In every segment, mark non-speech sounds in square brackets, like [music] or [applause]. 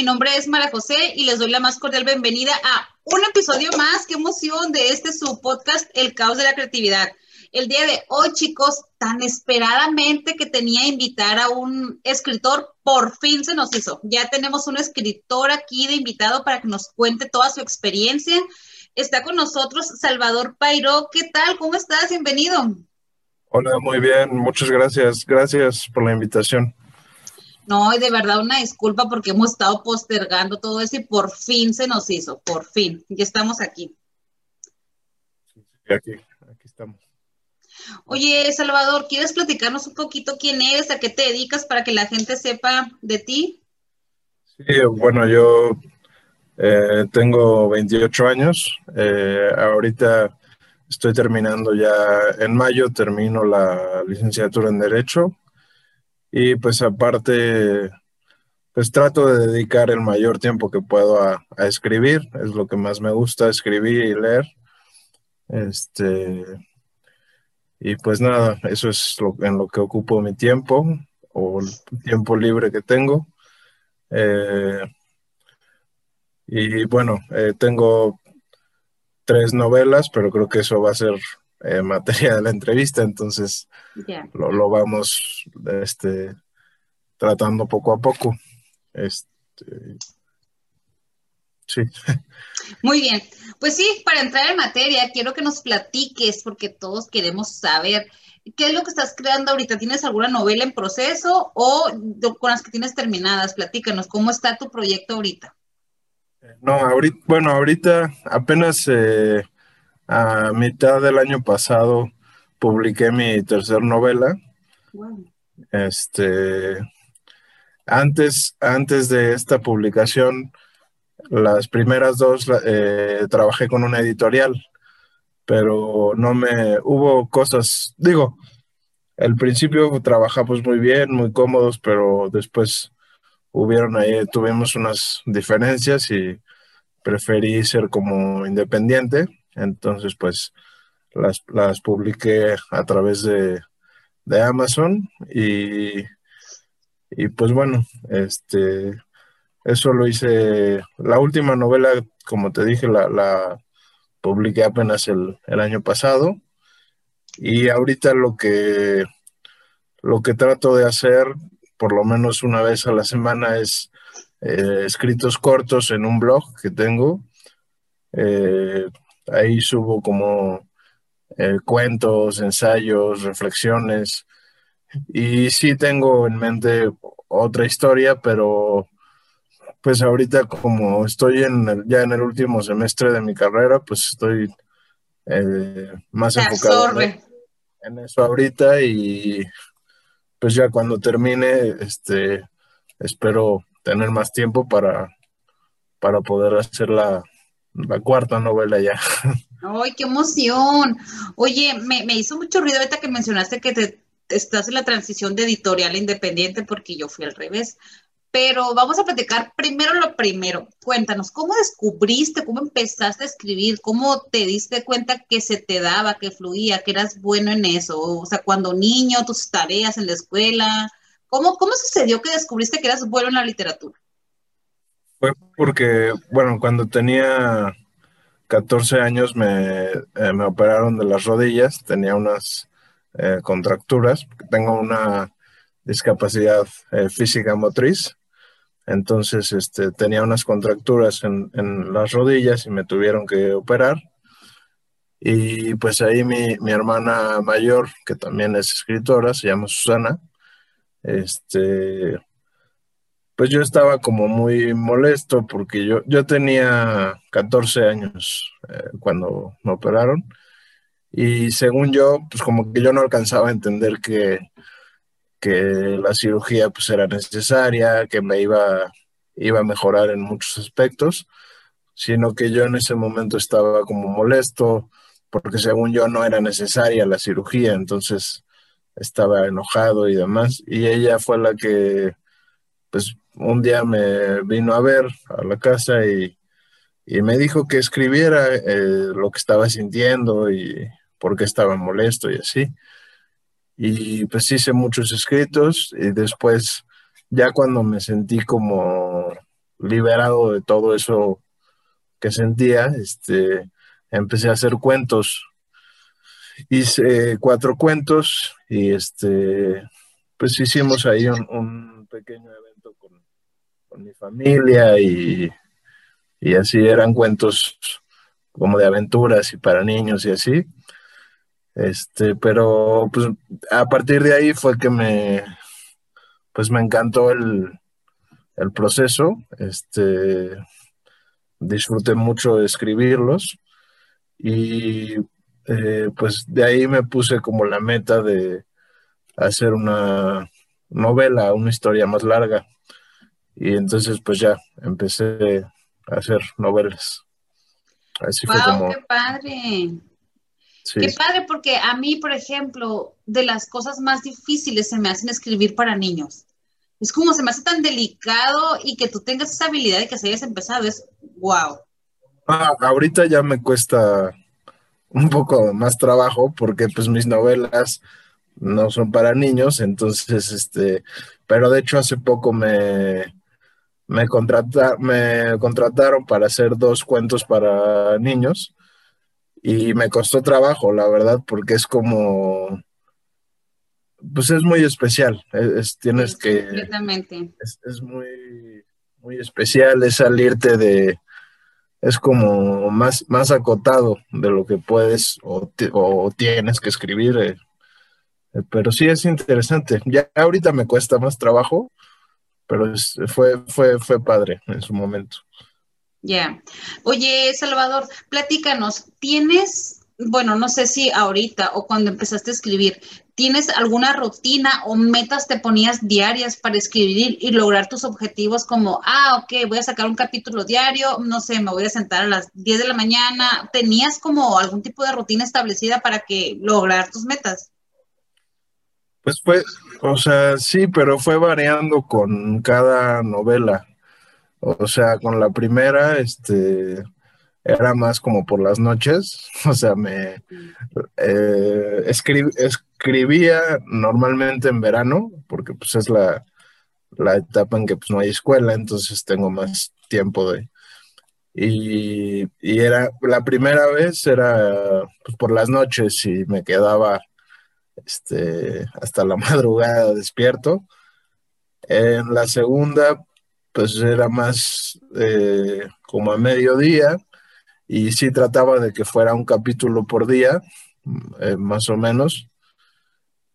Mi nombre es Mara José y les doy la más cordial bienvenida a un episodio más. ¡Qué emoción de este su podcast, El Caos de la Creatividad! El día de hoy, chicos, tan esperadamente que tenía invitar a un escritor, por fin se nos hizo. Ya tenemos un escritor aquí de invitado para que nos cuente toda su experiencia. Está con nosotros Salvador Pairo. ¿Qué tal? ¿Cómo estás? Bienvenido. Hola, muy bien. Muchas gracias. Gracias por la invitación. No, y de verdad una disculpa porque hemos estado postergando todo eso y por fin se nos hizo, por fin. Ya estamos aquí. Sí, aquí, aquí estamos. Oye, Salvador, ¿quieres platicarnos un poquito quién eres, a qué te dedicas para que la gente sepa de ti? Sí, bueno, yo eh, tengo 28 años. Eh, ahorita estoy terminando ya, en mayo termino la licenciatura en Derecho y pues aparte, pues trato de dedicar el mayor tiempo que puedo a, escribir, es lo que más me gusta, escribir y leer. Este, y pues nada, eso es lo, en lo que ocupo mi tiempo o el tiempo libre que tengo. Eh, y bueno, eh, tengo tres novelas, pero creo que eso va a ser eh, materia de la entrevista, entonces lo, vamos este, tratando poco a poco. Este, sí. Muy bien, pues sí, para entrar en materia, quiero que nos platiques, porque todos queremos saber qué es lo que estás creando ahorita. ¿Tienes alguna novela en proceso o con las que tienes terminadas? Platícanos, ¿cómo está tu proyecto ahorita? No, ahorita, bueno, ahorita apenas eh, a mitad del año pasado publiqué mi tercer novela. Este, antes, antes de esta publicación, las primeras dos eh, trabajé con una editorial, pero no me hubo cosas, digo, al principio trabajamos muy bien, muy cómodos, pero después hubieron ahí, tuvimos unas diferencias y preferí ser como independiente entonces, pues las, las publiqué a través de, Amazon y, y, pues bueno, este, eso lo hice, la última novela, como te dije, la, la publiqué apenas el, año pasado y ahorita lo que, lo que trato de hacer, por lo menos una vez a la semana, es eh, escritos cortos en un blog que tengo. Eh, Ahí subo como eh, cuentos, ensayos, reflexiones. Y sí tengo en mente otra historia, pero pues ahorita como estoy en ya en el último semestre de mi carrera, pues estoy eh, más enfocado en, eso ahorita y pues ya cuando termine, este, espero tener más tiempo para, para poder hacer la, la cuarta novela ya. ¡Ay, qué emoción! Oye, me, hizo mucho ruido ahorita que mencionaste que te, estás en la transición de editorial independiente porque yo fui al revés. Pero vamos a platicar primero lo primero. Cuéntanos, ¿cómo descubriste, cómo empezaste a escribir? ¿Cómo te diste cuenta que se te daba, que fluía, que eras bueno en eso? O sea, cuando niño, tus tareas en la escuela. ¿Cómo, cómo sucedió que descubriste que eras bueno en la literatura? Fue porque, bueno, cuando tenía 14 años me, eh, me operaron de las rodillas, tenía unas eh, contracturas, tengo una discapacidad eh, física motriz, entonces este, tenía unas contracturas en, en, las rodillas y me tuvieron que operar. Y pues ahí mi, mi hermana mayor, que también es escritora, se llama Susana, este, pues yo estaba como muy molesto porque yo, yo tenía 14 años eh, cuando me operaron. Y según yo, pues como que yo no alcanzaba a entender que, que la cirugía pues era necesaria, que me iba, iba a mejorar en muchos aspectos, sino que yo en ese momento estaba como molesto porque según yo no era necesaria la cirugía, entonces estaba enojado y demás, y ella fue la que pues un día me vino a ver a la casa y, me dijo que escribiera eh, lo que estaba sintiendo y por qué estaba molesto y así. Y pues hice muchos escritos y después, ya cuando me sentí como liberado de todo eso que sentía, este, empecé a hacer cuentos. Hice cuatro cuentos y este, pues hicimos ahí un, pequeño evento con, con mi familia y, y así eran cuentos como de aventuras y para niños y así. Este, pero pues a partir de ahí fue que me, pues me encantó el, el proceso. Este, disfruté mucho escribirlos y eh, pues de ahí me puse como la meta de hacer una novela, una historia más larga. Y entonces pues ya empecé a hacer novelas. Así fue como... ¡Qué padre! Qué padre, porque a mí, por ejemplo, de las cosas más difíciles se me hacen escribir para niños. Es como se me hace tan delicado y que tú tengas esa habilidad y que se hayas empezado, es wow. Ah, ahorita ya me cuesta un poco más trabajo porque pues mis novelas no son para niños, entonces este, pero de hecho hace poco me, me, me contrataron para hacer dos cuentos para niños y me costó trabajo, la verdad, porque es como, pues es muy especial, es, tienes que... Es, es, muy, muy especial, es salirte de, es como más, más acotado de lo que puedes o, o tienes que escribir, eh, eh, pero sí es interesante. Ya ahorita me cuesta más trabajo, pero fue, fue, fue padre en su momento. Ya. Oye, Salvador, platícanos, ¿tienes, bueno, no sé si ahorita o cuando empezaste a escribir, ¿tienes alguna rutina o metas te ponías diarias para escribir y lograr tus objetivos como, ah, ok, voy a sacar un capítulo diario, no sé, me voy a sentar a las 10 de la mañana? ¿Tenías como algún tipo de rutina establecida para que lograr tus metas? Pues fue, o sea, sí, pero fue variando con cada novela. O sea, con la primera, este, era más como por las noches, [laughs] o sea, me eh, escribía normalmente en verano, porque pues es la, etapa en que pues no hay escuela, entonces tengo más tiempo de... Y, y era, la primera vez era pues, por las noches y me quedaba este, hasta la [laughs] madrugada despierto. En la segunda, pues era más eh, como a mediodía y sí trataba de que fuera un capítulo por día, eh, más o menos.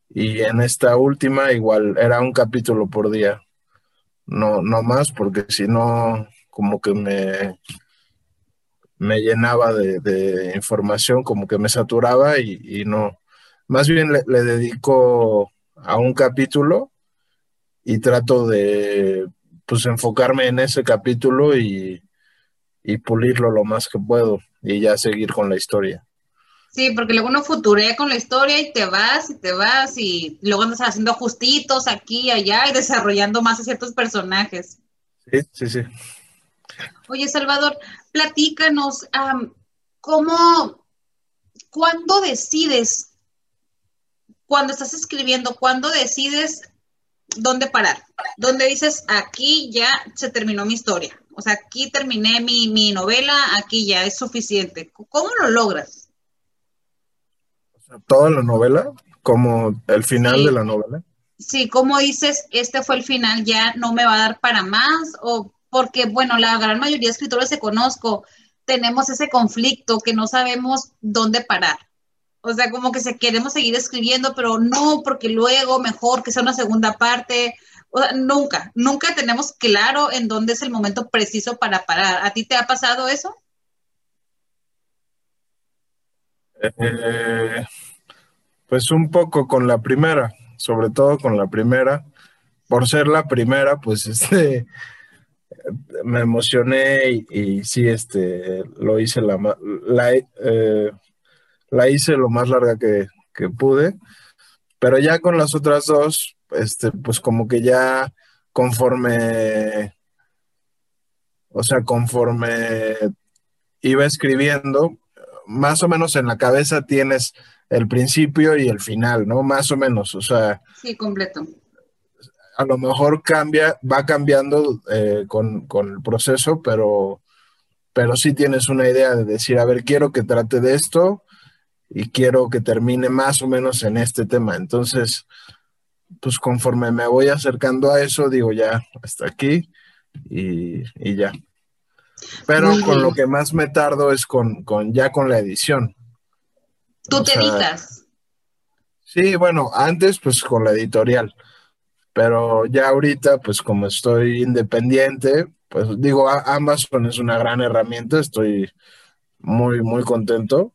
Y en esta última igual era un capítulo por día, no, no más, porque si no, como que me, me llenaba de, información, como que me saturaba y, no, más bien le, le dedico a un capítulo y trato de pues enfocarme en ese capítulo y, pulirlo lo más que puedo y ya seguir con la historia. Sí, porque luego uno futurea con la historia y te vas y te vas y luego andas haciendo ajustitos aquí y allá y desarrollando más a ciertos personajes. Sí, sí, sí. Oye, Salvador, platícanos, ¿cómo, cuándo decides, cuando estás escribiendo, cuándo decides dónde parar, dónde dices, aquí ya se terminó mi historia, o sea, aquí terminé mi, novela, aquí ya es suficiente. ¿Cómo lo logras? Toda la novela, como el final de la novela. Sí, ¿cómo dices, este fue el final, ya no me va a dar para más? O porque, bueno, la gran mayoría de escritores que conozco tenemos ese conflicto que no sabemos dónde parar. O sea, como que se queremos seguir escribiendo, pero no, porque luego mejor que sea una segunda parte. O sea, nunca, nunca tenemos claro en dónde es el momento preciso para parar. ¿A ti te ha pasado eso? Eh, pues un poco con la primera, sobre todo con la primera. Por ser la primera, pues [laughs] este me emocioné y, sí, este, lo hice la, eh, la hice lo más larga que, pude, pero ya con las otras dos, este, pues como que ya conforme, o sea, conforme iba escribiendo, más o menos en la cabeza tienes el principio y el final, ¿no? Más o menos, o sea. Sí, completo. a lo mejor cambia, va cambiando eh, con, el proceso, pero, pero sí tienes una idea de decir, a ver, quiero que trate de esto y quiero que termine más o menos en este tema. Entonces, pues conforme me voy acercando a eso, digo ya, hasta aquí y, ya. Pero con lo que más me tardo es con, con ya con la edición. ¿Tú te editas? Sí, bueno, antes pues con la editorial pero ya ahorita, pues como estoy independiente, pues digo, Amazon es una gran herramienta, estoy muy, muy contento,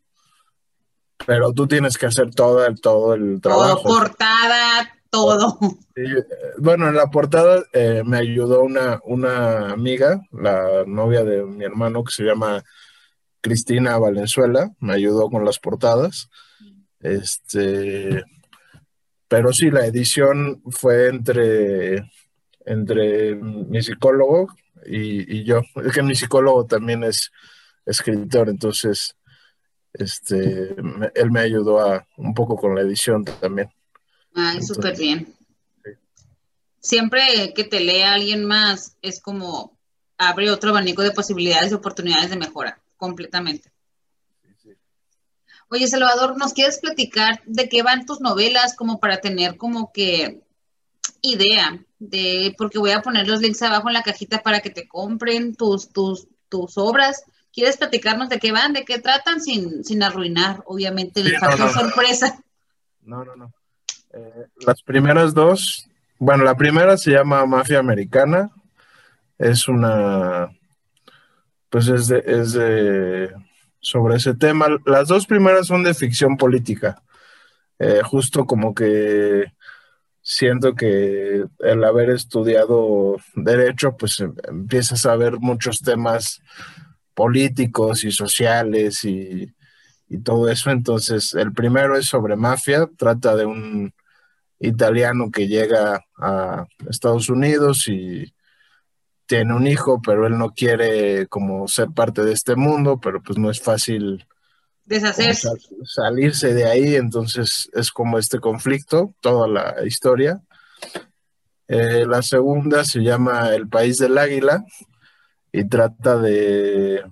pero tú tienes que hacer todo el, todo el trabajo. Todo, portada, todo. bueno, en la portada eh, me ayudó una, una amiga, la novia de mi hermano, que se llama Cristina Valenzuela, me ayudó con las portadas. Este pero sí, la edición fue entre, entre mi psicólogo y, yo. Es que mi psicólogo también es escritor, entonces este, él me ayudó a, un poco con la edición también. Ay, súper bien. Siempre que te lea alguien más, es como abre otro abanico de posibilidades y oportunidades de mejora, completamente. Oye, Salvador, ¿nos quieres platicar de qué van tus novelas como para tener como que idea de, porque voy a poner los links abajo en la cajita para que te compren tus, tus, tus obras. ¿Quieres platicarnos de qué van, de qué tratan sin, sin arruinar, obviamente, el factor sorpresa? No, no, no. Eh, las primeras dos, bueno, la primera se llama Mafia Americana. Es una, pues es de, es de sobre ese tema. Las dos primeras son de ficción política. Eh, justo como que siento que el haber estudiado derecho, pues em, empiezas a ver muchos temas políticos y sociales y, y todo eso. Entonces, el primero es sobre mafia, trata de un italiano que llega a Estados Unidos y tiene un hijo, pero él no quiere como ser parte de este mundo, pero pues no es fácil deshacerse. salirse de ahí, entonces es como este conflicto, toda la historia. Eh, la segunda se llama El País del Águila y trata de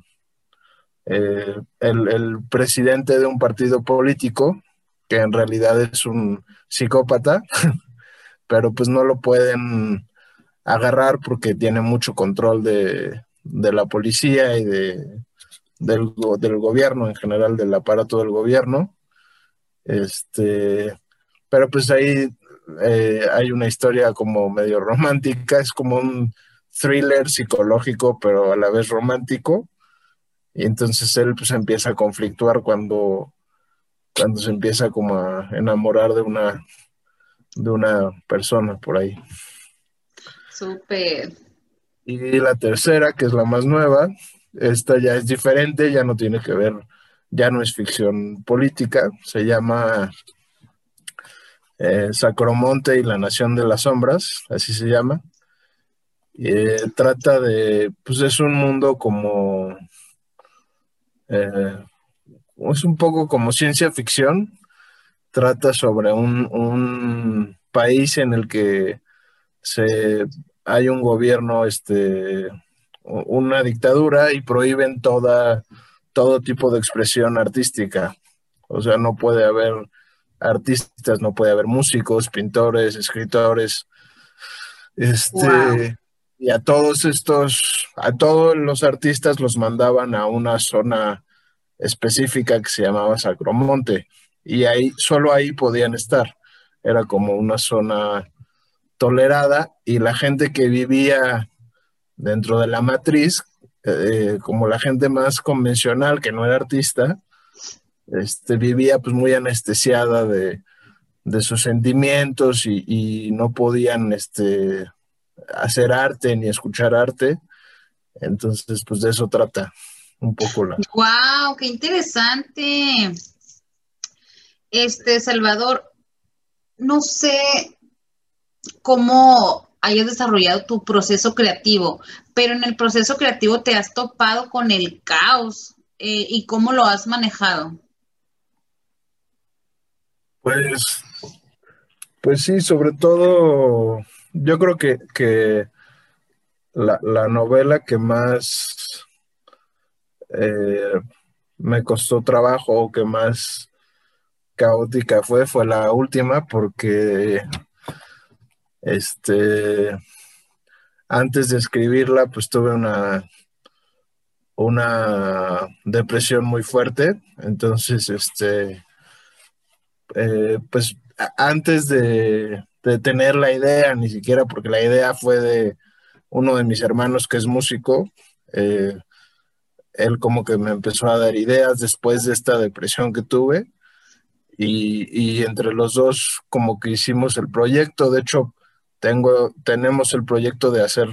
eh, el, presidente de un partido político, que en realidad es un psicópata, [laughs] pero pues no lo pueden agarrar porque tiene mucho control de, la policía y de, del, gobierno en general, del aparato del gobierno. Este, pero pues ahí eh, hay una historia como medio romántica, es como un thriller psicológico, pero a la vez romántico. Y entonces él pues empieza a conflictuar cuando, cuando se empieza como a enamorar de una, de una persona por ahí. Súper. Y la tercera, que es la más nueva, esta ya es diferente, ya no tiene que ver, ya no es ficción política, se llama eh, Sacromonte y la Nación de las Sombras, así se llama. Eh, trata de, pues es un mundo como, eh, es un poco como ciencia ficción, trata sobre un, un país en el que se, hay un gobierno, este, una dictadura y prohíben toda, todo tipo de expresión artística. O sea, no puede haber artistas, no puede haber músicos, pintores, escritores. Este, y a todos estos, a todos los artistas los mandaban a una zona específica que se llamaba Sacromonte. Y ahí, solo ahí podían estar. Era como una zona tolerada y la gente que vivía dentro de la matriz, eh, como la gente más convencional que no era artista, este, vivía pues muy anestesiada de, sus sentimientos y, no podían este, hacer arte ni escuchar arte. Entonces, pues de eso trata un poco la. ¡Wow! ¡Qué interesante! Este, Salvador, no sé, cómo hayas desarrollado tu proceso creativo, pero en el proceso creativo te has topado con el caos eh, y cómo lo has manejado. Pues, pues sí, sobre todo yo creo que, que la, novela que más eh, me costó trabajo o que más caótica fue, fue la última, porque este antes de escribirla, pues tuve una, una depresión muy fuerte. Entonces, este, eh, pues antes de, tener la idea, ni siquiera porque la idea fue de uno de mis hermanos que es músico, eh, él como que me empezó a dar ideas después de esta depresión que tuve y, y, entre los dos como que hicimos el proyecto, de hecho tengo, tenemos el proyecto de hacer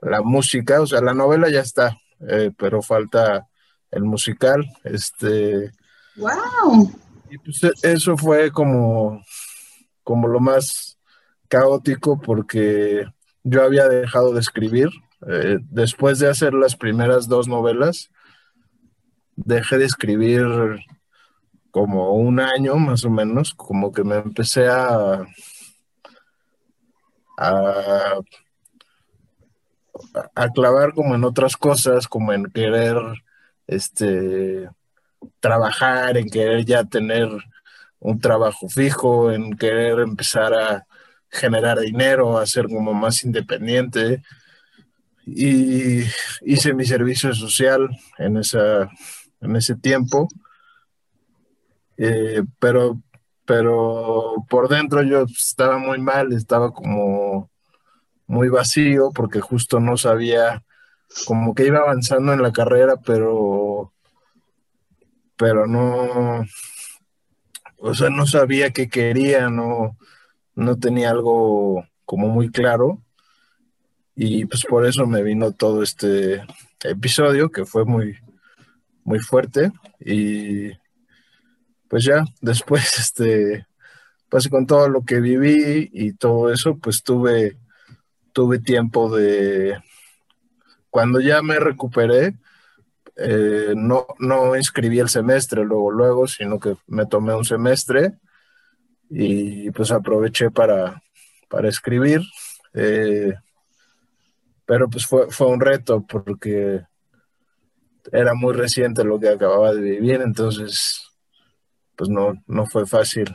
la música, o sea, la novela ya está, eh, pero falta el musical, este... ¡Wow! Y pues e, eso fue como, como lo más caótico porque yo había dejado de escribir. Eh, después de hacer las primeras dos novelas, dejé de escribir como un año más o menos, como que me empecé a, a, a clavar como en otras cosas, como en querer este trabajar, en querer ya tener un trabajo fijo, en querer empezar a generar dinero, a ser como más independiente. Y hice mi servicio social en, esa, en ese tiempo. Eh, pero, pero por dentro yo estaba muy mal, estaba como muy vacío porque justo no sabía, como que iba avanzando en la carrera, pero pero no, o sea, no sabía qué quería, no, no tenía algo como muy claro. Y pues por eso me vino todo este episodio que fue muy, muy fuerte. Y pues ya, [laughs] después, este, pues con todo lo que viví y todo eso, pues tuve, tuve tiempo de, cuando ya me recuperé, eh, no, no inscribí el semestre luego, luego, sino que me tomé un semestre y pues aproveché para, para escribir. Eh, pero pues fue, fue un reto porque era muy reciente lo que acababa de vivir, entonces pues no, no fue fácil.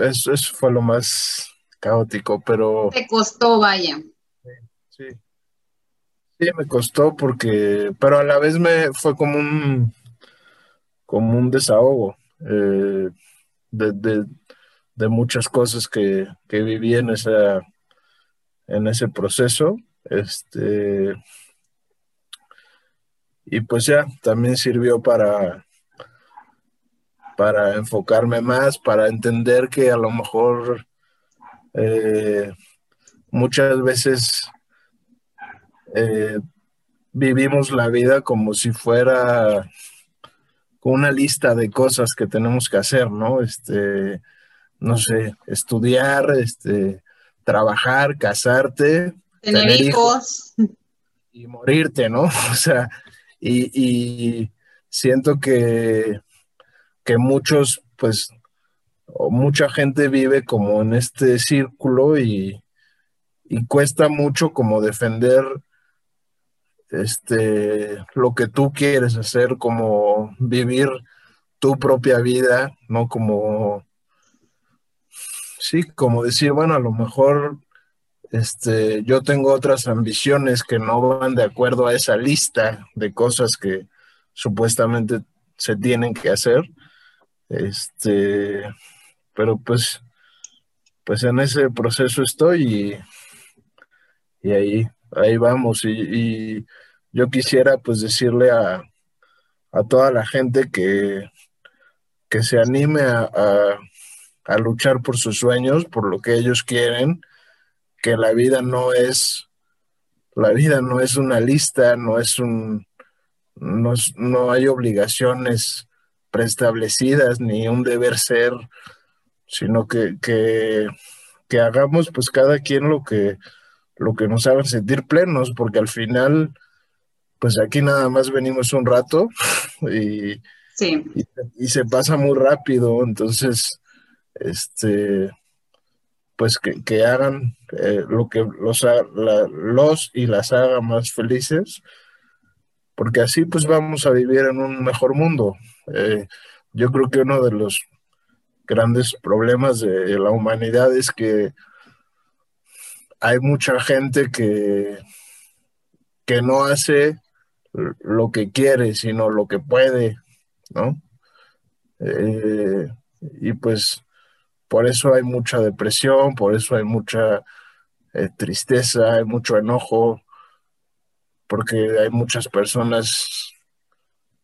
eso, eso, fue lo más caótico, pero... Te costó, vaya. Sí. Sí, me costó porque, pero a la vez me fue como un, como un desahogo eh, de, muchas cosas que, viví en, en ese proceso. Este, y pues ya, también sirvió para, para enfocarme más, para entender que a lo mejor eh, muchas veces eh, vivimos la vida como si fuera una lista de cosas que tenemos que hacer, ¿no? Este, no sé, estudiar, este, trabajar, casarte, tener, hijos. y morirte, ¿no? [laughs] O sea, y, siento que, que muchos, pues, o mucha gente vive como en este círculo y, y cuesta mucho como defender este, lo que tú quieres hacer, como vivir tu propia vida, ¿no? Como, sí, como decir, bueno, a lo mejor este, yo tengo otras ambiciones que no van de acuerdo a esa lista de cosas que supuestamente se tienen que hacer. Este, pero pues, pues en ese proceso estoy y, y ahí ahí vamos. Y, yo quisiera pues decirle a, toda la gente que, que se anime a, a, luchar por sus sueños, por lo que ellos quieren, que la vida no es, la vida no es una lista, no es un, no, no hay obligaciones preestablecidas ni un deber ser, sino que, que, que hagamos pues cada quien lo que, lo que nos haga sentir plenos, porque al final, pues aquí nada más venimos un rato [laughs] y, y, se pasa muy rápido, entonces este, pues que, hagan eh, lo que los, los y las haga más felices, porque así pues vamos a vivir en un mejor mundo. Eh, yo creo que uno de los grandes problemas de la humanidad es que hay mucha gente que, que no hace lo que quiere, sino lo que puede, ¿no? Eh, y pues por eso hay mucha depresión, por eso hay mucha eh, tristeza, hay mucho enojo, porque hay muchas personas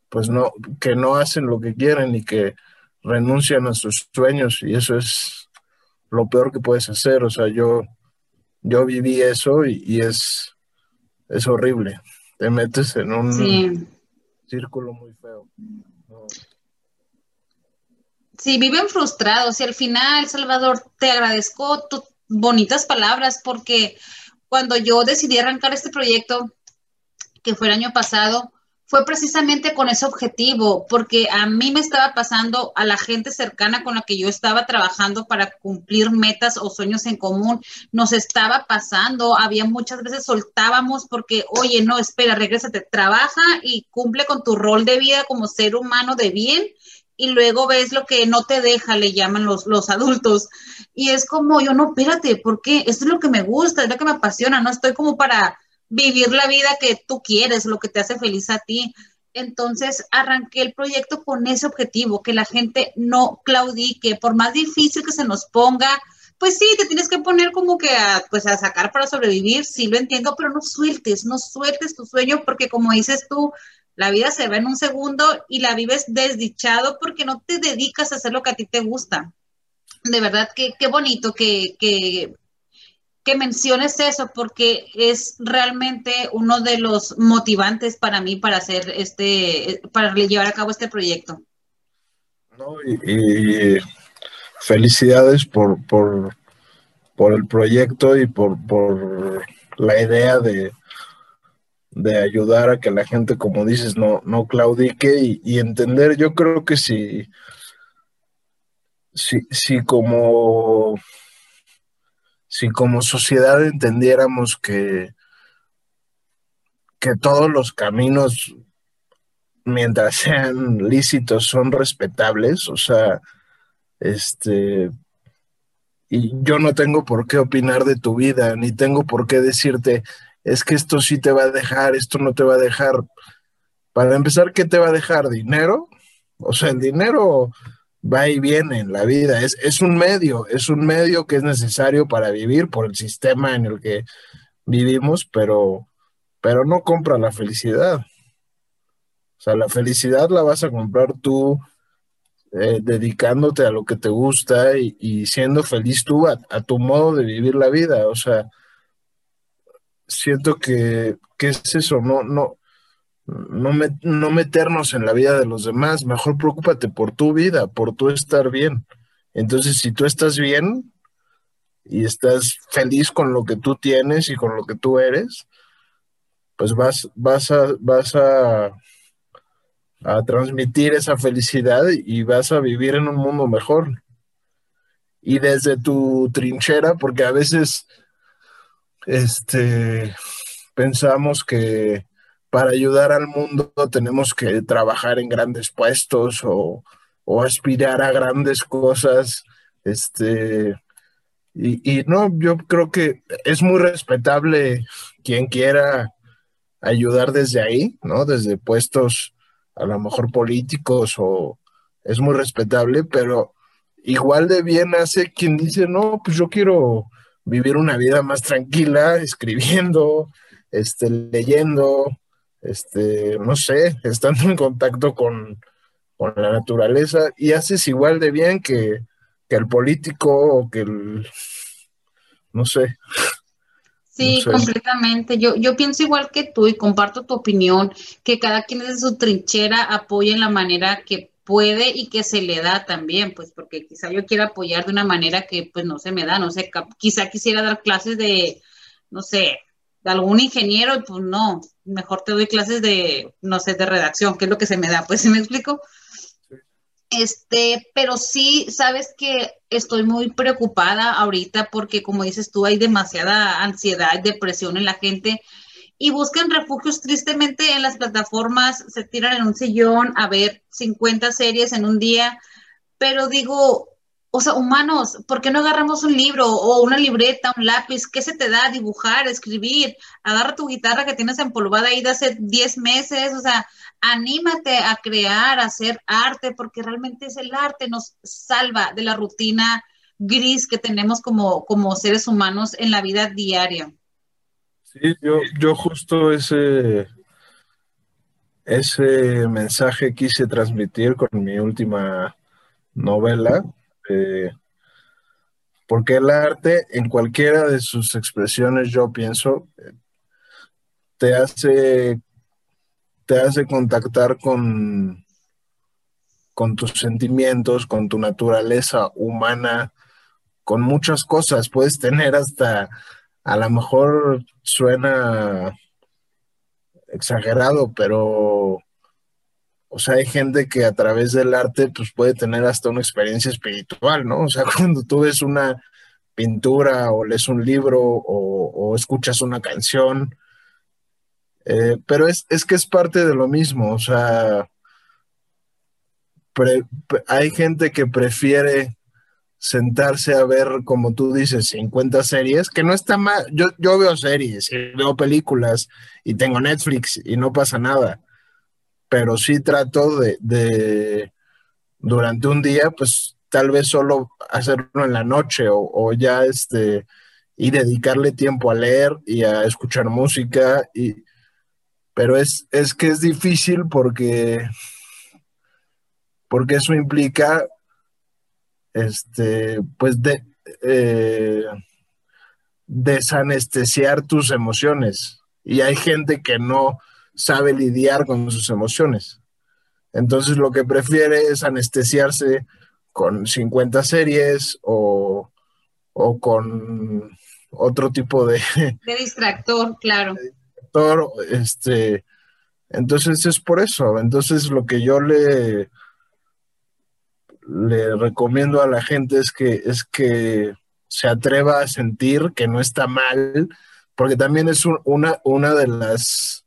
pues no, que no hacen lo que quieren y que renuncian a sus sueños y eso es lo peor que puedes hacer. O sea, yo, yo viví eso y, es, es horrible. Te metes en un círculo muy feo. Sí, viven frustrados y al final, Salvador, te agradezco tus bonitas palabras porque cuando yo decidí arrancar este proyecto, que fue el año pasado, fue precisamente con ese objetivo, porque a mí me estaba pasando a la gente cercana con la que yo estaba trabajando para cumplir metas o sueños en común, nos estaba pasando, había muchas veces soltábamos porque, oye, no, espera, regrésate, trabaja y cumple con tu rol de vida como ser humano de bien y luego ves lo que no te deja, le llaman los, los adultos. Y es como, yo no, espérate, ¿por qué? Esto es lo que me gusta, es lo que me apasiona, no estoy como para vivir la vida que tú quieres, lo que te hace feliz a ti. Entonces arranqué el proyecto con ese objetivo, que la gente no claudique, por más difícil que se nos ponga, pues sí, te tienes que poner como que a, pues a sacar para sobrevivir, sí lo entiendo, pero no sueltes, no sueltes tu sueño porque como dices tú, la vida se va en un segundo y la vives desdichado porque no te dedicas a hacer lo que a ti te gusta. De verdad, que qué bonito que, que que menciones eso porque es realmente uno de los motivantes para mí para hacer este, para llevar a cabo este proyecto. y, felicidades por, por, por, el proyecto y por, por la idea de, de, ayudar a que la gente, como dices, no, no claudique y, y entender, yo creo que si, si, si como si como sociedad entendiéramos que, que todos los caminos, mientras sean lícitos, son respetables, o sea, este, y yo no tengo por qué opinar de tu vida, ni tengo por qué decirte, es que esto sí te va a dejar, esto no te va a dejar. Para empezar, ¿qué te va a dejar? ¿Dinero? O sea, el dinero va y viene en la vida. Es, es un medio, es un medio que es necesario para vivir por el sistema en el que vivimos, pero, pero no compra la felicidad. O sea, la felicidad la vas a comprar tú eh, dedicándote a lo que te gusta y, siendo feliz tú a, tu modo de vivir la vida. O sea, siento que, que es eso, no, no, no, no meternos en la vida de los demás, mejor preocúpate por tu vida, por tu estar bien. Entonces, si tú estás bien y estás feliz con lo que tú tienes y con lo que tú eres, pues vas, vas a, vas a, a transmitir esa felicidad y vas a vivir en un mundo mejor. Y desde tu trinchera, porque a veces este, pensamos que, para ayudar al mundo tenemos que trabajar en grandes puestos o, aspirar a grandes cosas. Este, y, y, no, yo creo que es muy respetable quien quiera ayudar desde ahí, ¿no? Desde puestos a lo mejor políticos o es muy respetable, pero igual de bien hace quien dice, no, pues yo quiero vivir una vida más tranquila, escribiendo, este, leyendo, este, no sé, estando en contacto con, la naturaleza y haces igual de bien que, el político o que el, no sé. Sí, completamente. Yo, yo pienso igual que tú y comparto tu opinión, que cada quien desde su trinchera apoya en la manera que puede y que se le da también, pues porque quizá yo quiera apoyar de una manera que pues no se me da, no sé, quizá quisiera dar clases de, no sé, de algún ingeniero, pues no, mejor te doy clases de, no sé, de redacción, que es lo que se me da, pues, ¿sí me explico? Este, pero sí, sabes que estoy muy preocupada ahorita porque, como dices tú, hay demasiada ansiedad, depresión en la gente y buscan refugios tristemente en las plataformas, se tiran en un sillón a ver 50 series en un día, pero digo, o sea, humanos, ¿por qué no agarramos un libro o una libreta, un lápiz? ¿Qué se te da? Dibujar, escribir, agarra tu guitarra que tienes empolvada ahí de hace 10 meses, o sea, anímate a crear, a hacer arte, porque realmente es el arte, nos salva de la rutina gris que tenemos como, como seres humanos en la vida diaria. Sí, yo, yo justo ese, ese mensaje quise transmitir con mi última novela, eh, porque el arte, en cualquiera de sus expresiones, yo pienso, te hace, te hace contactar con, con tus sentimientos, con tu naturaleza humana, con muchas cosas. Puedes tener hasta, a lo mejor suena exagerado, pero o sea, hay gente que a través del arte pues puede tener hasta una experiencia espiritual, ¿no? O sea, [laughs] cuando tú ves una pintura o lees un libro o, escuchas una canción, eh, pero es, que es parte de lo mismo, o sea, hay gente que prefiere sentarse a ver, como tú dices, 50 series, que no está mal, yo, yo veo series, veo películas y tengo Netflix y no pasa nada pero sí trato de, durante un día, pues tal vez solo hacerlo en la noche o, ya este, y dedicarle tiempo a leer y a escuchar música, y, pero es, es que es difícil porque, porque eso implica, este, pues de, eh, desanestesiar tus emociones. Y hay gente que no, sabe lidiar con sus emociones. Entonces lo que prefiere es anestesiarse con 50 series o, con otro tipo de... [laughs] De distractor, claro. este, entonces es por eso. Entonces lo que yo le, le recomiendo a la gente es que, es que se atreva a sentir que no está mal, porque también es una, una de las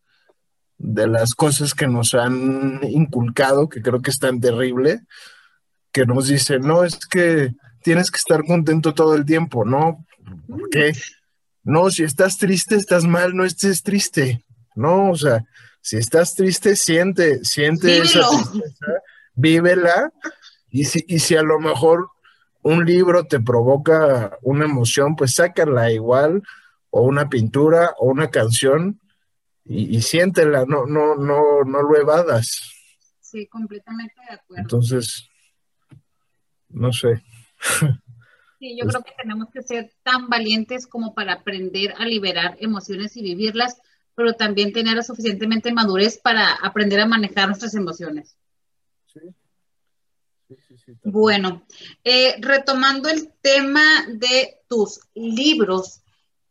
de las cosas que nos han inculcado, que creo que es tan terrible, que nos dice, no, es que tienes que estar contento todo el tiempo, ¿no? ¿Por qué? No, si estás triste, estás mal, no estés triste, ¿no? O sea, si estás triste, siente, siente esa tristeza, vívela, y si, y si a lo mejor un libro te provoca una emoción, pues sácala igual, o una pintura, o una canción, y, siéntela, no, no, no, no lo evadas. Sí, completamente de acuerdo. Entonces, no sé. [laughs] Sí, yo creo que tenemos que ser tan valientes como para aprender a liberar emociones y vivirlas, pero también tener suficientemente madurez para aprender a manejar nuestras emociones. Sí. Sí, sí, bueno, eh, retomando el tema de tus libros,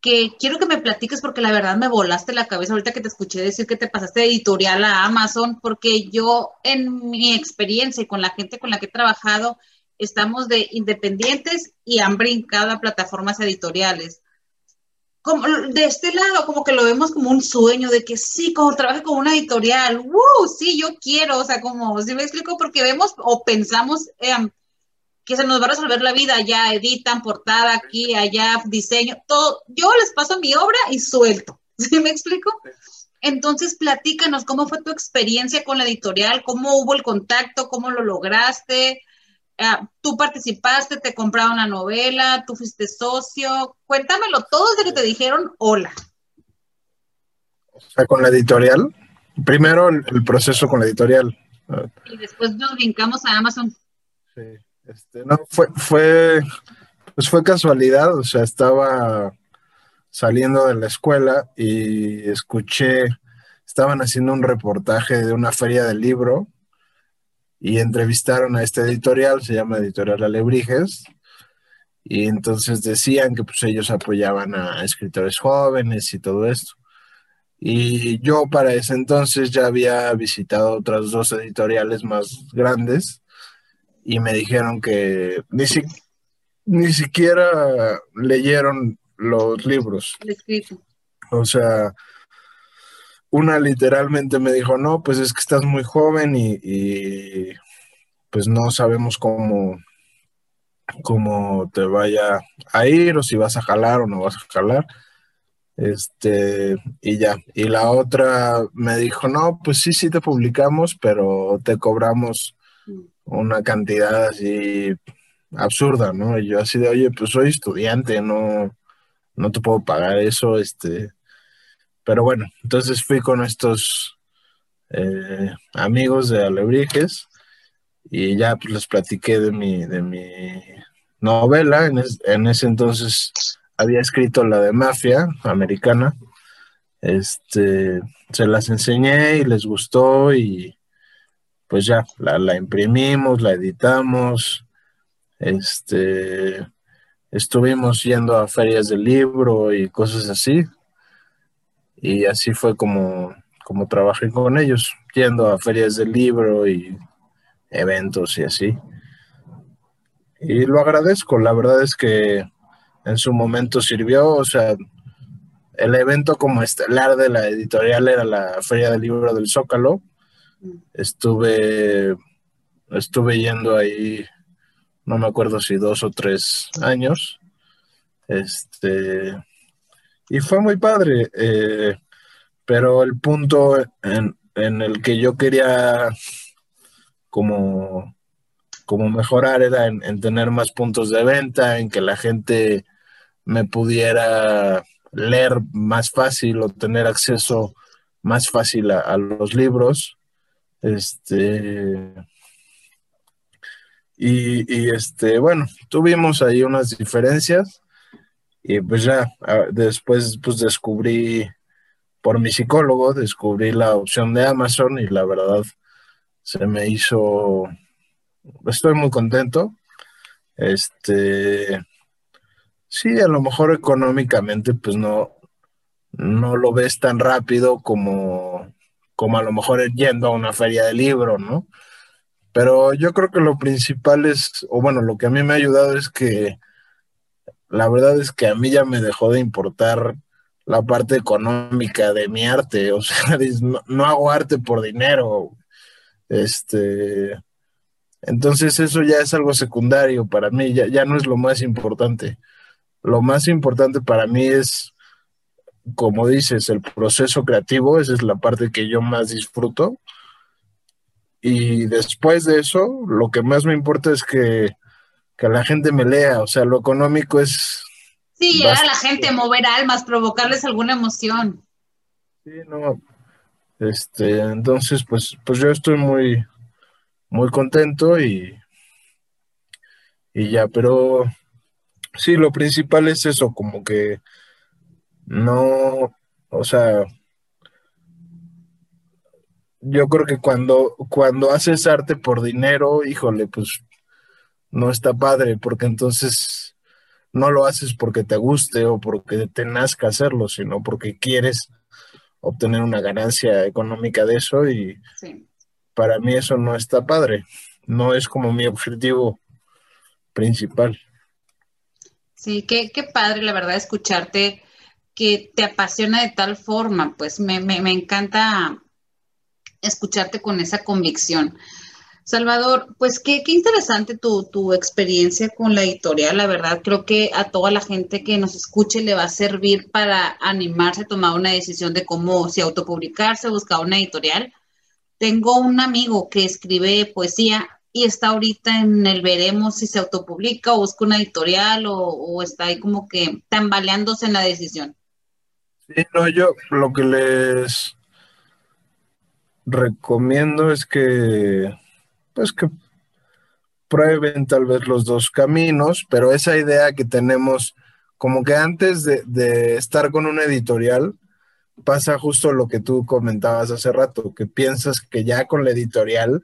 que quiero que me platiques porque la verdad me volaste la cabeza ahorita que te escuché decir que te pasaste de editorial a Amazon, porque yo en mi experiencia y con la gente con la que he trabajado, estamos de independientes y han brincado a plataformas editoriales. Como de este lado, como que lo vemos como un sueño de que sí, como trabaje con una editorial, ¡wow! Sí, yo quiero, o sea, como, si me explico, porque vemos o pensamos, eh, que se nos va a resolver la vida, ya editan portada aquí, allá diseño, todo. Yo les paso mi obra y suelto. [laughs] ¿Sí me explico? Entonces, platícanos cómo fue tu experiencia con la editorial, cómo hubo el contacto, cómo lo lograste. Ah, tú participaste, te compraron la novela, tú fuiste socio. Cuéntamelo todo desde que te dijeron hola. O sea, con la editorial. Primero el, el proceso con la editorial. Y después nos brincamos a Amazon. Sí. Este, no, fue, fue, pues fue casualidad, o sea, estaba saliendo de la escuela y escuché, estaban haciendo un reportaje de una feria del libro y entrevistaron a este editorial, se llama Editorial Alebrijes, y entonces decían que pues ellos apoyaban a escritores jóvenes y todo esto. Y yo para ese entonces ya había visitado otras dos editoriales más grandes y me dijeron que ni, ni siquiera leyeron los libros. O sea, una literalmente me dijo, no, pues es que estás muy joven y, pues no sabemos cómo, cómo te vaya a ir o si vas a jalar o no vas a jalar. Este, y ya. Y la otra me dijo, no, pues sí, sí te publicamos, pero te cobramos una cantidad así absurda, ¿no? Y yo así de, oye, pues soy estudiante, no, no te puedo pagar eso, este. Pero bueno, entonces fui con estos eh, amigos de Alebrijes y ya pues les platiqué de mi, de mi novela. En, en ese entonces había escrito la de Mafia americana. Este, se las enseñé y les gustó y pues ya, la, imprimimos, la editamos, este, estuvimos yendo a ferias del libro y cosas así. Y así fue como, como trabajé con ellos, yendo a ferias del libro y eventos y así. Y lo agradezco, la verdad es que en su momento sirvió, o sea, el evento como estelar de la editorial era la Feria del Libro del Zócalo. Estuve, estuve yendo ahí, no me acuerdo si dos o tres años. Este, y fue muy padre, eh, pero el punto en, en, el que yo quería como, como mejorar era en, en tener más puntos de venta, en que la gente me pudiera leer más fácil o tener acceso más fácil a, los libros. Este, y, este, bueno, tuvimos ahí unas diferencias y pues ya después pues descubrí por mi psicólogo, descubrí la opción de Amazon y la verdad se me hizo, estoy muy contento. Este, Sí, a lo mejor económicamente, pues no, no lo ves tan rápido como, como a lo mejor yendo a una feria de libro, ¿no? Pero yo creo que lo principal es, o bueno, lo que a mí me ha ayudado es que la verdad es que a mí ya me dejó de importar la parte económica de mi arte, o sea, [laughs] no, hago arte por dinero, este, entonces eso ya es algo secundario para mí, ya, ya no es lo más importante lo más importante para mí es, como dices, el proceso creativo, esa es la parte que yo más disfruto. Y después de eso, lo que más me importa es que, la gente me lea, o sea, lo económico es... Sí, llegar a la gente, mover almas, provocarles alguna emoción. Sí, no. Este, entonces, pues, pues yo estoy muy, muy contento y, y ya, pero Sí, lo principal es eso, como que no, o sea, yo creo que cuando, cuando haces arte por dinero, híjole, pues no está padre, porque entonces no lo haces porque te guste o porque te nazca hacerlo, sino porque quieres obtener una ganancia económica de eso y para mí eso no está padre, no es como mi objetivo principal. Sí, qué, qué padre, la verdad, escucharte que te apasiona de tal forma, pues me, encanta escucharte con esa convicción. Salvador, pues qué, qué interesante tu, tu, experiencia con la editorial, la verdad, creo que a toda la gente que nos escuche le va a servir para animarse a tomar una decisión de cómo si autopublicarse, buscar una editorial. Tengo un amigo que escribe poesía y está ahorita en el veremos si se autopublica o busca una editorial o, está ahí como que tambaleándose en la decisión. Sí, no, yo lo que les recomiendo es que, pues que prueben tal vez los dos caminos, pero esa idea que tenemos, como que antes de, estar con una editorial, pasa justo lo que tú comentabas hace rato, que piensas que ya con la editorial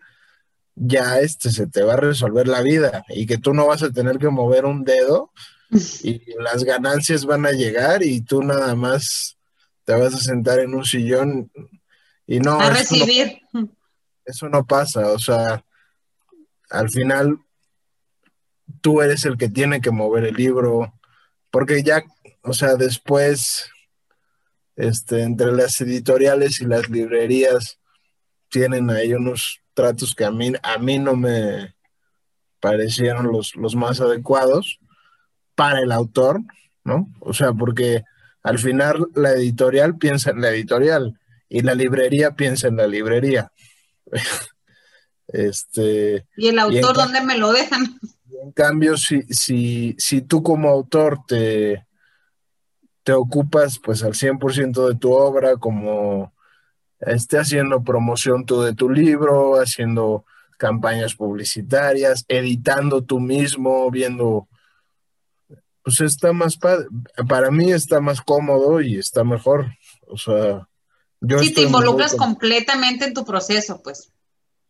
ya este se te va a resolver la vida y que tú no vas a tener que mover un dedo [laughs] y las ganancias van a llegar y tú nada más te vas a sentar en un sillón y no a recibir. eso no pasa o sea al final tú eres el que tiene que mover el libro, porque ya, o sea, después, este, entre las editoriales y las librerías tienen ahí unos tratos que a mí, a mí no me parecieron los, los más adecuados para el autor, ¿no? O sea, porque al final la editorial piensa en la editorial y la librería piensa en la librería. [laughs] este, ¿Y el autor dónde me lo dejan? En cambio, si, si, si tú como autor te, te ocupas pues al 100% de tu obra, como esté haciendo promoción tú de tu libro, haciendo campañas publicitarias, editando tú mismo, viendo pues está más padre. Para mí está más cómodo y está mejor. O sea, yo. Sí, te involucras completamente en tu proceso, pues.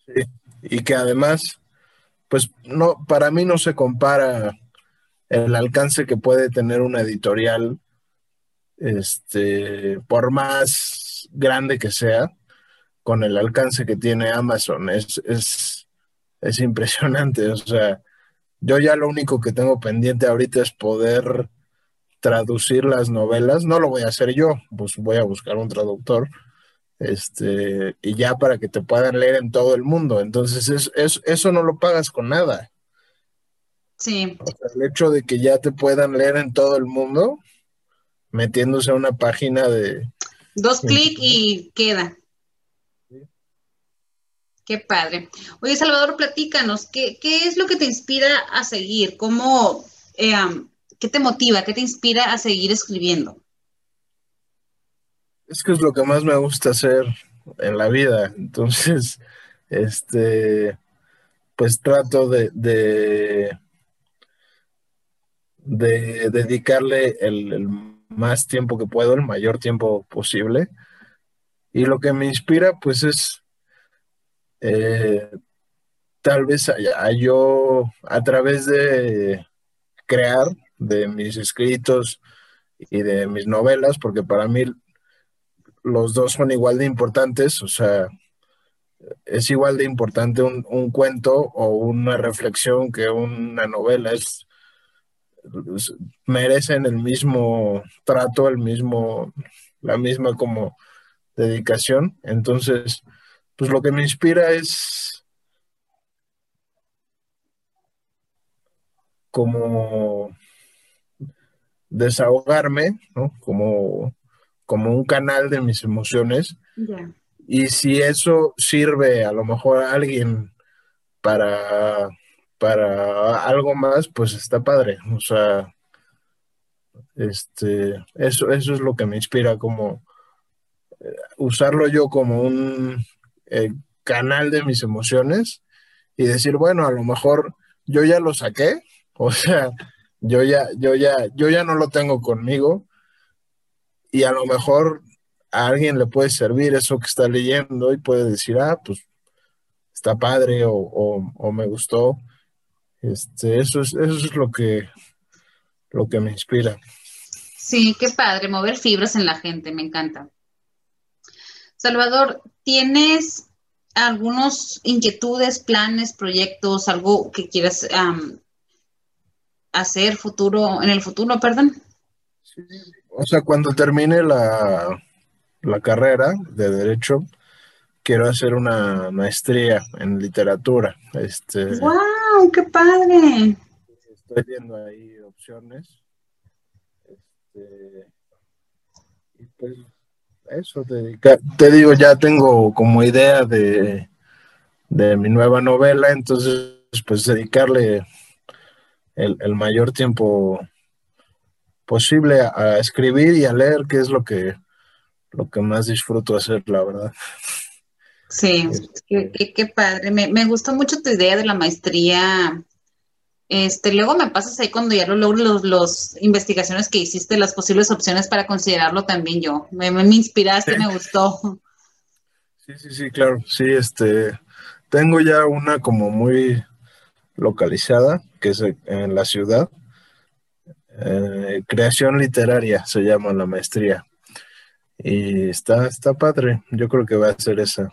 Sí, y que además, pues no, para mí no se compara el alcance que puede tener una editorial, este, por más grande que sea, con el alcance que tiene Amazon. Es, es, es impresionante. O sea, yo ya lo único que tengo pendiente ahorita es poder traducir las novelas. No lo voy a hacer yo, pues voy a buscar un traductor. Este, y ya para que te puedan leer en todo el mundo. Entonces, es, eso no lo pagas con nada. Sí. el hecho de que ya te puedan leer en todo el mundo, metiéndose a una página de... Dos clics y queda. Qué padre. Oye, Salvador, platícanos, ¿qué, es lo que te inspira a seguir? ¿Cómo, eh, qué te motiva, qué te inspira a seguir escribiendo? Es que es lo que más me gusta hacer en la vida. Entonces, [laughs] este, pues trato de, de, dedicarle el más tiempo que puedo, el mayor tiempo posible. Y lo que me inspira, pues es eh, tal vez a, yo a través de crear de mis escritos y de mis novelas, porque para mí los dos son igual de importantes, o sea, es igual de importante un, cuento o una reflexión que una novela, es, merecen el mismo trato, el mismo, la misma como dedicación, entonces pues lo que me inspira es como desahogarme, ¿no? Como, como un canal de mis emociones. Y si eso sirve a lo mejor a alguien para, para algo más, pues está padre. O sea, este, eso, eso es lo que me inspira, como eh, usarlo yo como un el canal de mis emociones y decir, bueno, a lo mejor yo ya lo saqué, [laughs] o sea, yo ya, yo ya, yo ya no lo tengo conmigo y a lo mejor a alguien le puede servir eso que está leyendo y puede decir, ah, pues está padre o, me gustó. Este, eso es, eso es lo que, lo que me inspira. Sí, qué padre, mover fibras en la gente, me encanta. Salvador, ¿tienes algunos inquietudes, planes, proyectos, algo que quieras hacer futuro, en el futuro, perdón? o sea, cuando termine la, la carrera de Derecho, quiero hacer una maestría en literatura. Este, ¡Wow! ¡Qué padre! Estoy viendo ahí opciones. Este, y pues eso, te digo, ya tengo como idea de, mi nueva novela, entonces pues dedicarle el, mayor tiempo posible a, escribir y a leer, que es lo que, lo que más disfruto hacer, la verdad. Sí, qué, padre. Me, me, gustó mucho tu idea de la maestría este, luego me pasas ahí cuando ya lo logro los, investigaciones que hiciste, las posibles opciones para considerarlo también yo. Me, me inspiraste, me gustó. Sí, sí, sí, claro. Sí, este, tengo ya una como muy localizada, que es en la ciudad. Eh, creación literaria se llama la maestría. Y está, está padre. Yo creo que va a ser esa.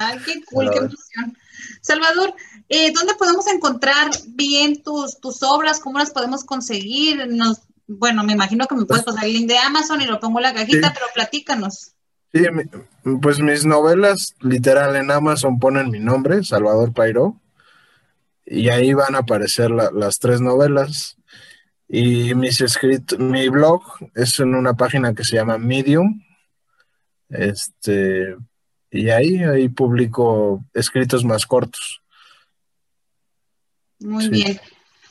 Ay, qué [laughs] cool, qué emoción. Salvador, eh, ¿dónde podemos encontrar bien tus, tus obras? ¿Cómo las podemos conseguir? Nos, bueno, me imagino que me puedes pasar el link de Amazon y lo pongo en la cajita, pero platícanos. Sí, pues mis novelas, literal, en Amazon ponen mi nombre, Salvador Pairo, y ahí van a aparecer las tres novelas. Y mis escritos, mi blog es en una página que se llama Medium. Este, y ahí, ahí publico escritos más cortos. Muy bien.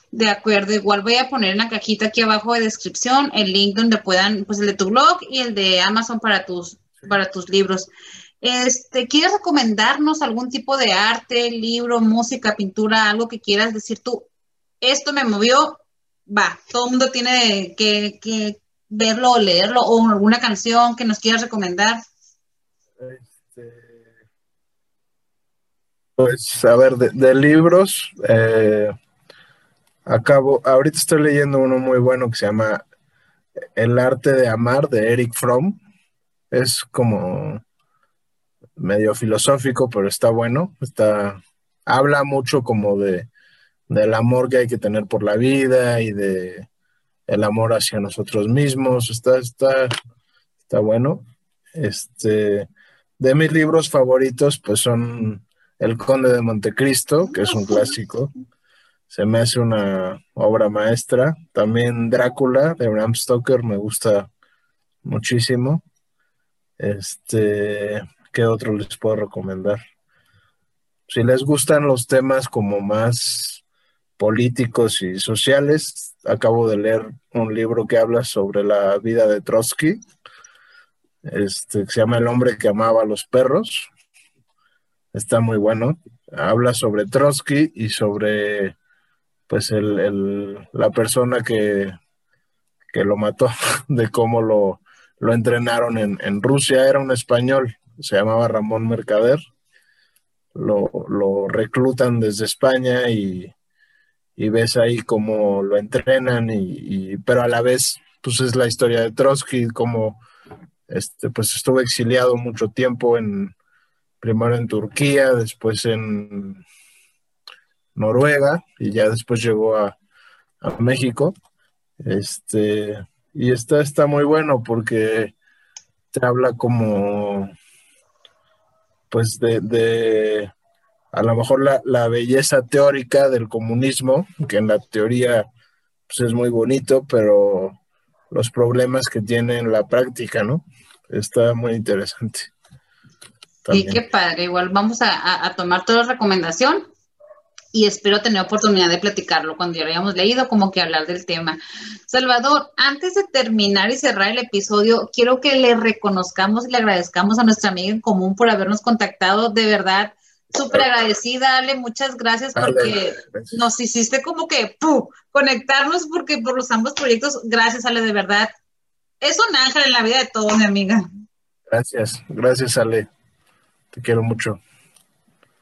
De acuerdo, igual voy a poner en la cajita aquí abajo de descripción el link donde puedan, pues el de tu blog y el de Amazon para tus, para tus libros. Este, ¿quieres recomendarnos algún tipo de arte, libro, música, pintura, algo que quieras decir tú? Esto me movió, va, todo el mundo tiene que, que verlo o leerlo, o alguna canción que nos quieras recomendar. Pues, a ver, de, libros, eh, acabo, ahorita estoy leyendo uno muy bueno que se llama El arte de amar de Eric Fromm. Es como medio filosófico, pero está bueno. Está, habla mucho como de del amor que hay que tener por la vida y de el amor hacia nosotros mismos. Está, está, está bueno. Este, de mis libros favoritos, pues son El Conde de Montecristo, que es un clásico. Se me hace una obra maestra. También Drácula de Bram Stoker me gusta muchísimo. Este, ¿qué otro les puedo recomendar? Si les gustan los temas como más políticos y sociales, acabo de leer un libro que habla sobre la vida de Trotsky, este, que se llama El hombre que amaba a los perros. Está muy bueno. Habla sobre Trotsky y sobre pues el, la persona que, que lo mató, [laughs] de cómo lo, lo entrenaron en, en Rusia. Era un español se llamaba Ramón Mercader. Lo, reclutan desde España y, ves ahí cómo lo entrenan, y, pero a la vez, pues es la historia de Trotsky, como este, pues estuvo exiliado mucho tiempo en, primero en Turquía, después en Noruega, y ya después llegó a, México. Este, y está, está muy bueno porque te habla como pues de, a lo mejor la, belleza teórica del comunismo, que en la teoría pues es muy bonito, pero los problemas que tiene en la práctica, ¿no? Está muy interesante. Sí, qué padre. Igual vamos a, a tomar toda la recomendación y espero tener oportunidad de platicarlo cuando ya lo hayamos leído, como que hablar del tema. Salvador, antes de terminar y cerrar el episodio, quiero que le reconozcamos y le agradezcamos a nuestra amiga en común por habernos contactado. De verdad, súper agradecida, Ale, muchas gracias porque nos hiciste como que conectarnos porque por los ambos proyectos, gracias Ale, de verdad. Es un ángel en la vida de todos, mi amiga. Gracias, gracias Ale. Te quiero mucho.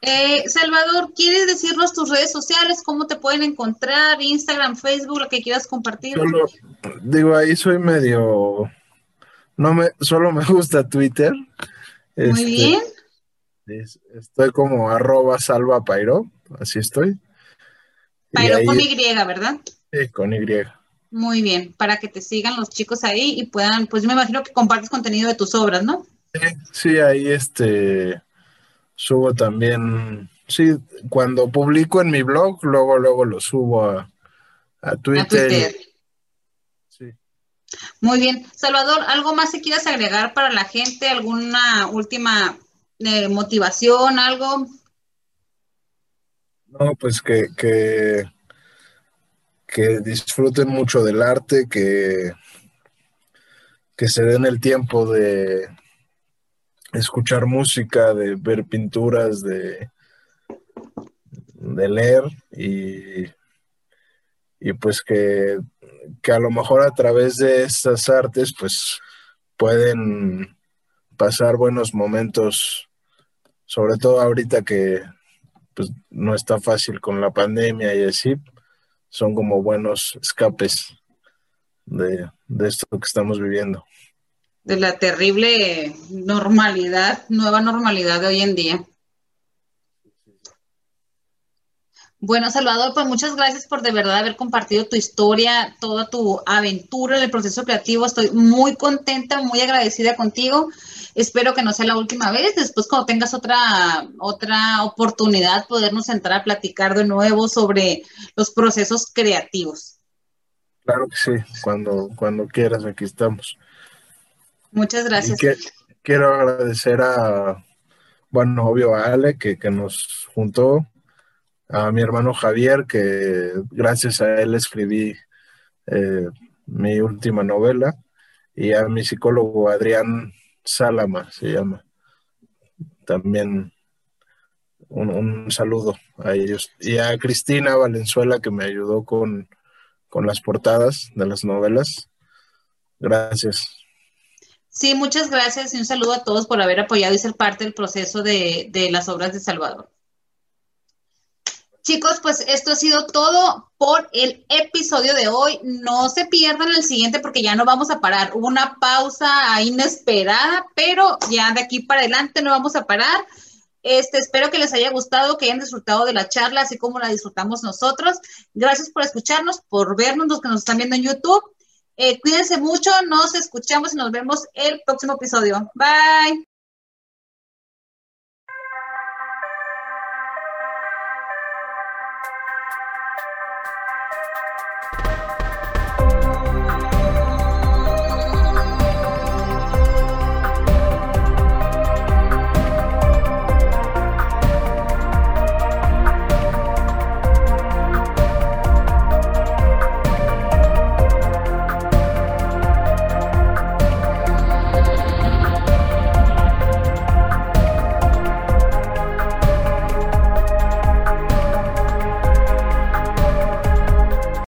Eh, Salvador, ¿quieres decirnos tus redes sociales? ¿Cómo te pueden encontrar? Instagram, Facebook, lo que quieras compartir. digo, ahí soy medio. No me, solo me gusta Twitter. Muy este, bien. estoy como arroba salva pairo, así estoy. Pairo con Y, ¿verdad? Sí, con Y. Muy bien, para que te sigan los chicos ahí y puedan, pues me imagino que compartes contenido de tus obras, ¿no? Sí, sí, ahí este subo también, sí, cuando publico en mi blog, luego, luego lo subo a, Twitter. Sí. Muy bien. Salvador, ¿algo más que quieras agregar para la gente? ¿Alguna última eh, motivación, algo? No, pues que, que, que disfruten mucho del arte, que, que se den el tiempo de, escuchar música, de ver pinturas, de, de leer y, y pues que, que, a lo mejor a través de esas artes pues pueden pasar buenos momentos, sobre todo ahorita que pues, no está fácil con la pandemia y así, son como buenos escapes de, de esto que estamos viviendo de la terrible normalidad, nueva normalidad de hoy en día. Bueno, Salvador, pues muchas gracias por de verdad haber compartido tu historia, toda tu aventura en el proceso creativo. Estoy muy contenta, muy agradecida contigo. Espero que no sea la última vez. Después, cuando tengas otra, otra oportunidad, podernos entrar a platicar de nuevo sobre los procesos creativos. Claro que sí, cuando, cuando quieras, aquí estamos. Muchas gracias. quiero agradecer a, bueno, obvio a Ale que, que nos juntó a mi hermano Javier, que gracias a él escribí eh, mi última novela, y a mi psicólogo Adrián Salama, se llama. También un, saludo a ellos. Y a Cristina Valenzuela, que me ayudó con, con las portadas de las novelas. Gracias. Sí, muchas gracias y un saludo a todos por haber apoyado y ser parte del proceso de, de las obras de Salvador. Chicos, pues esto ha sido todo por el episodio de hoy. No se pierdan el siguiente porque ya no vamos a parar. Hubo una pausa inesperada, pero ya de aquí para adelante no vamos a parar. Este, espero que les haya gustado, que hayan disfrutado de la charla, así como la disfrutamos nosotros. Gracias por escucharnos, por vernos, los que nos están viendo en YouTube. Eh, cuídense mucho, nos escuchamos y nos vemos el próximo episodio. Bye.